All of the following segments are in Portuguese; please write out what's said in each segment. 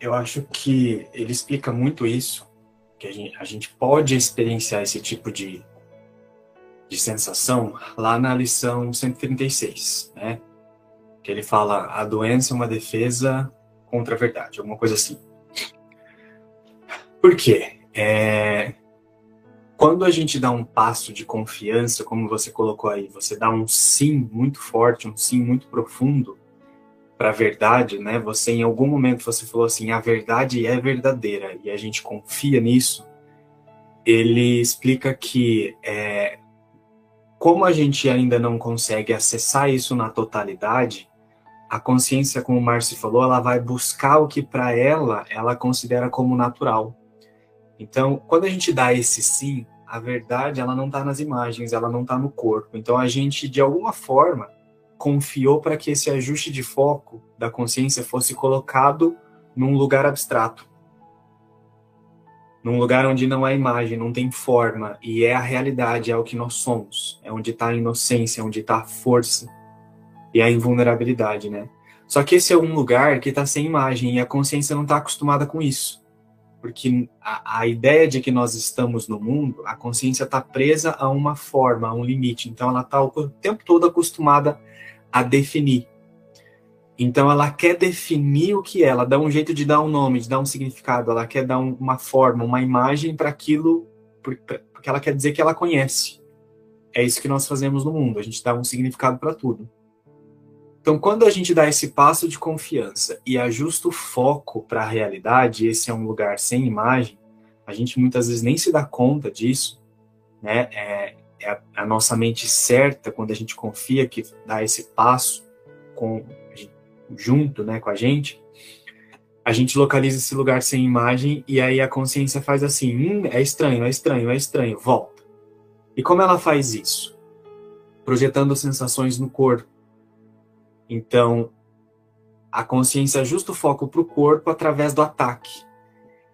eu acho que ele explica muito isso, que a gente, a gente pode experienciar esse tipo de, de sensação lá na lição 136, né? Que ele fala a doença é uma defesa contra a verdade, alguma coisa assim. Por quê? É, quando a gente dá um passo de confiança, como você colocou aí, você dá um sim muito forte, um sim muito profundo para a verdade, né? Você em algum momento você falou assim, a verdade é verdadeira e a gente confia nisso. Ele explica que é, como a gente ainda não consegue acessar isso na totalidade, a consciência, como o Márcio falou, ela vai buscar o que para ela ela considera como natural. Então, quando a gente dá esse sim, a verdade ela não está nas imagens, ela não está no corpo. Então, a gente de alguma forma confiou para que esse ajuste de foco da consciência fosse colocado num lugar abstrato. Num lugar onde não há imagem, não tem forma, e é a realidade, é o que nós somos. É onde está a inocência, é onde está a força e a invulnerabilidade, né? Só que esse é um lugar que está sem imagem e a consciência não está acostumada com isso. Porque a, a, ideia de que nós estamos no mundo, a consciência está presa a uma forma, a um limite. Então ela está o tempo todo acostumada a definir. Então ela quer definir o que é, ela dá um jeito de dar um nome, de dar um significado, ela quer dar um, uma forma, uma imagem para aquilo, porque ela quer dizer que ela conhece. É isso que nós fazemos no mundo, a gente dá um significado para tudo. Então, quando a gente dá esse passo de confiança e ajusta o foco para a realidade, esse é um lugar sem imagem, a gente muitas vezes nem se dá conta disso, né? É, é a, nossa mente certa quando a gente confia que dá esse passo com junto, né, com a gente. A gente localiza esse lugar sem imagem e aí a consciência faz assim, hum, é estranho, é estranho, é estranho, volta. E como ela faz isso? Projetando sensações no corpo então, a consciência ajusta o foco para o corpo através do ataque.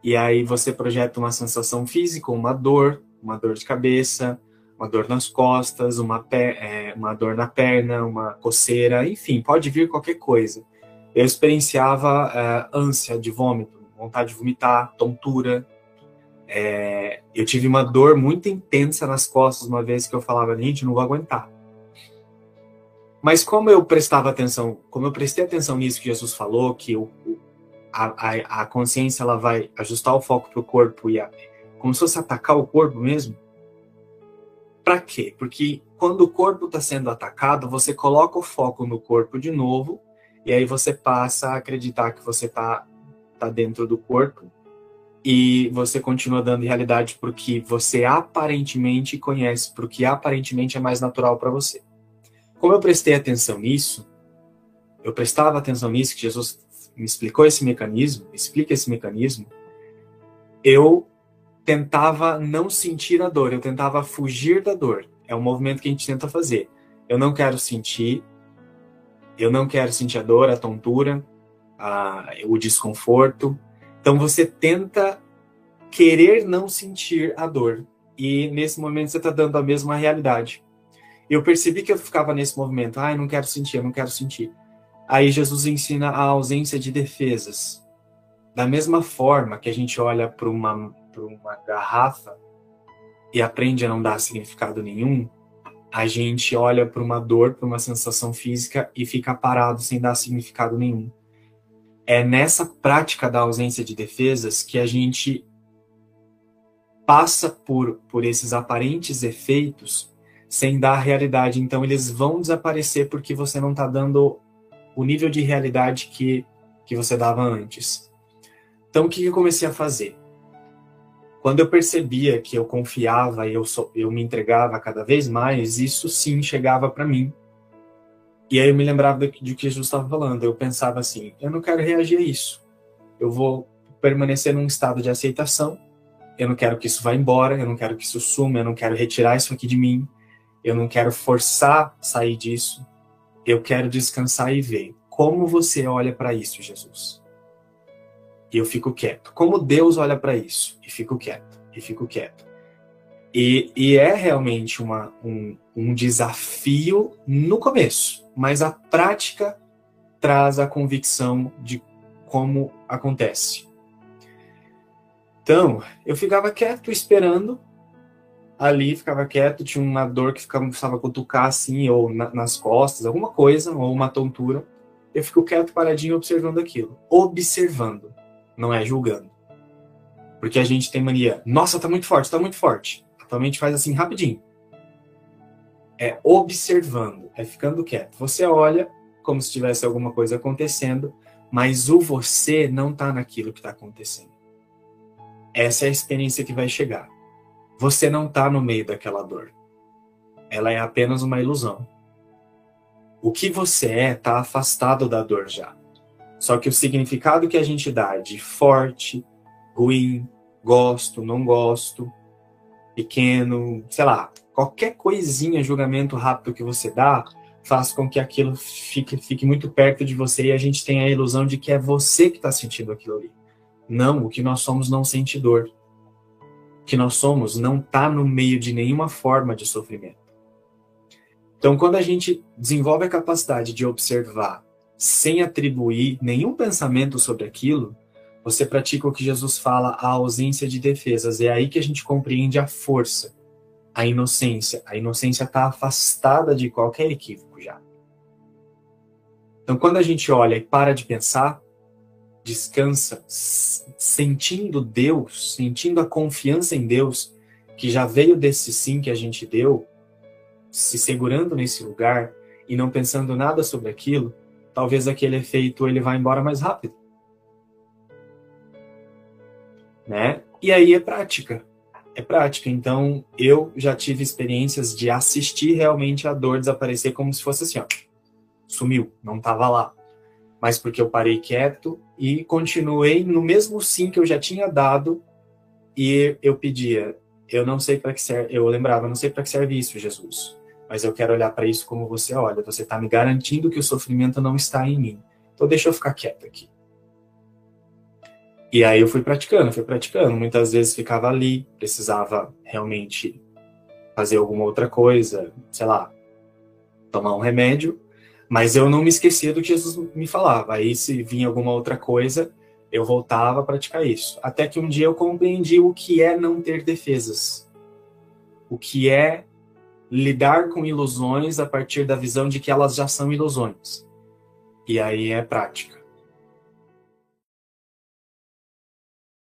E aí você projeta uma sensação física, uma dor, uma dor de cabeça, uma dor nas costas, uma, é, uma dor na perna, uma coceira, enfim, pode vir qualquer coisa. Eu experienciava é, ânsia de vômito, vontade de vomitar, tontura. É, eu tive uma dor muito intensa nas costas uma vez que eu falava, gente, não vou aguentar. Mas como eu prestava atenção, como eu prestei atenção nisso que Jesus falou, que o, a, a, a consciência ela vai ajustar o foco para o corpo e a, como se fosse atacar o corpo mesmo. Para quê? Porque quando o corpo está sendo atacado, você coloca o foco no corpo de novo e aí você passa a acreditar que você está tá dentro do corpo e você continua dando realidade para o que você aparentemente conhece, para o que aparentemente é mais natural para você. Como eu prestei atenção nisso, eu prestava atenção nisso, que Jesus me explicou esse mecanismo, explica esse mecanismo, eu tentava não sentir a dor, eu tentava fugir da dor. É um movimento que a gente tenta fazer. Eu não quero sentir, eu não quero sentir a dor, a tontura, a, o desconforto. Então você tenta querer não sentir a dor. E nesse momento você está dando a mesma realidade eu percebi que eu ficava nesse movimento, ai, não quero sentir, eu não quero sentir. Aí Jesus ensina a ausência de defesas. Da mesma forma que a gente olha para uma, uma garrafa e aprende a não dar significado nenhum, a gente olha para uma dor, para uma sensação física e fica parado sem dar significado nenhum. É nessa prática da ausência de defesas que a gente passa por, por esses aparentes efeitos sem dar realidade. Então eles vão desaparecer porque você não está dando o nível de realidade que, que você dava antes. Então o que eu comecei a fazer? Quando eu percebia que eu confiava e eu, eu me entregava cada vez mais, isso sim chegava para mim. E aí eu me lembrava de que Jesus estava falando. Eu pensava assim: eu não quero reagir a isso. Eu vou permanecer num estado de aceitação. Eu não quero que isso vá embora. Eu não quero que isso suma. Eu não quero retirar isso aqui de mim. Eu não quero forçar sair disso. Eu quero descansar e ver como você olha para isso, Jesus. E eu fico quieto. Como Deus olha para isso? E fico quieto. E fico quieto. E, e é realmente uma, um, um desafio no começo, mas a prática traz a convicção de como acontece? Então, eu ficava quieto, esperando. Ali, ficava quieto, tinha uma dor que ficava, precisava cutucar assim, ou na, nas costas, alguma coisa, ou uma tontura. Eu fico quieto, paradinho, observando aquilo. Observando, não é julgando. Porque a gente tem mania, nossa, tá muito forte, tá muito forte. Atualmente faz assim rapidinho. É observando, é ficando quieto. Você olha como se tivesse alguma coisa acontecendo, mas o você não tá naquilo que está acontecendo. Essa é a experiência que vai chegar. Você não tá no meio daquela dor. Ela é apenas uma ilusão. O que você é está afastado da dor já. Só que o significado que a gente dá de forte, ruim, gosto, não gosto, pequeno, sei lá, qualquer coisinha, julgamento rápido que você dá, faz com que aquilo fique, fique muito perto de você e a gente tenha a ilusão de que é você que está sentindo aquilo ali. Não, o que nós somos não sente dor. Que nós somos não está no meio de nenhuma forma de sofrimento. Então, quando a gente desenvolve a capacidade de observar sem atribuir nenhum pensamento sobre aquilo, você pratica o que Jesus fala, a ausência de defesas. É aí que a gente compreende a força, a inocência. A inocência está afastada de qualquer equívoco já. Então, quando a gente olha e para de pensar, descansa, sentindo Deus, sentindo a confiança em Deus, que já veio desse sim que a gente deu, se segurando nesse lugar e não pensando nada sobre aquilo, talvez aquele efeito ele vá embora mais rápido. Né? E aí é prática. É prática. Então, eu já tive experiências de assistir realmente a dor desaparecer como se fosse assim, ó. Sumiu, não estava lá. Mas porque eu parei quieto e continuei no mesmo sim que eu já tinha dado e eu pedia, eu não sei para que serve, eu lembrava, não sei para que serve isso, Jesus mas eu quero olhar para isso como você olha. Você está me garantindo que o sofrimento não está em mim. Então deixa eu ficar quieto aqui. E aí eu fui praticando, fui praticando. Muitas vezes ficava ali, precisava realmente fazer alguma outra coisa, sei lá, tomar um remédio, mas eu não me esquecia do que Jesus me falava. Aí se vinha alguma outra coisa, eu voltava a praticar isso. Até que um dia eu compreendi o que é não ter defesas. O que é lidar com ilusões a partir da visão de que elas já são ilusões. E aí é prática.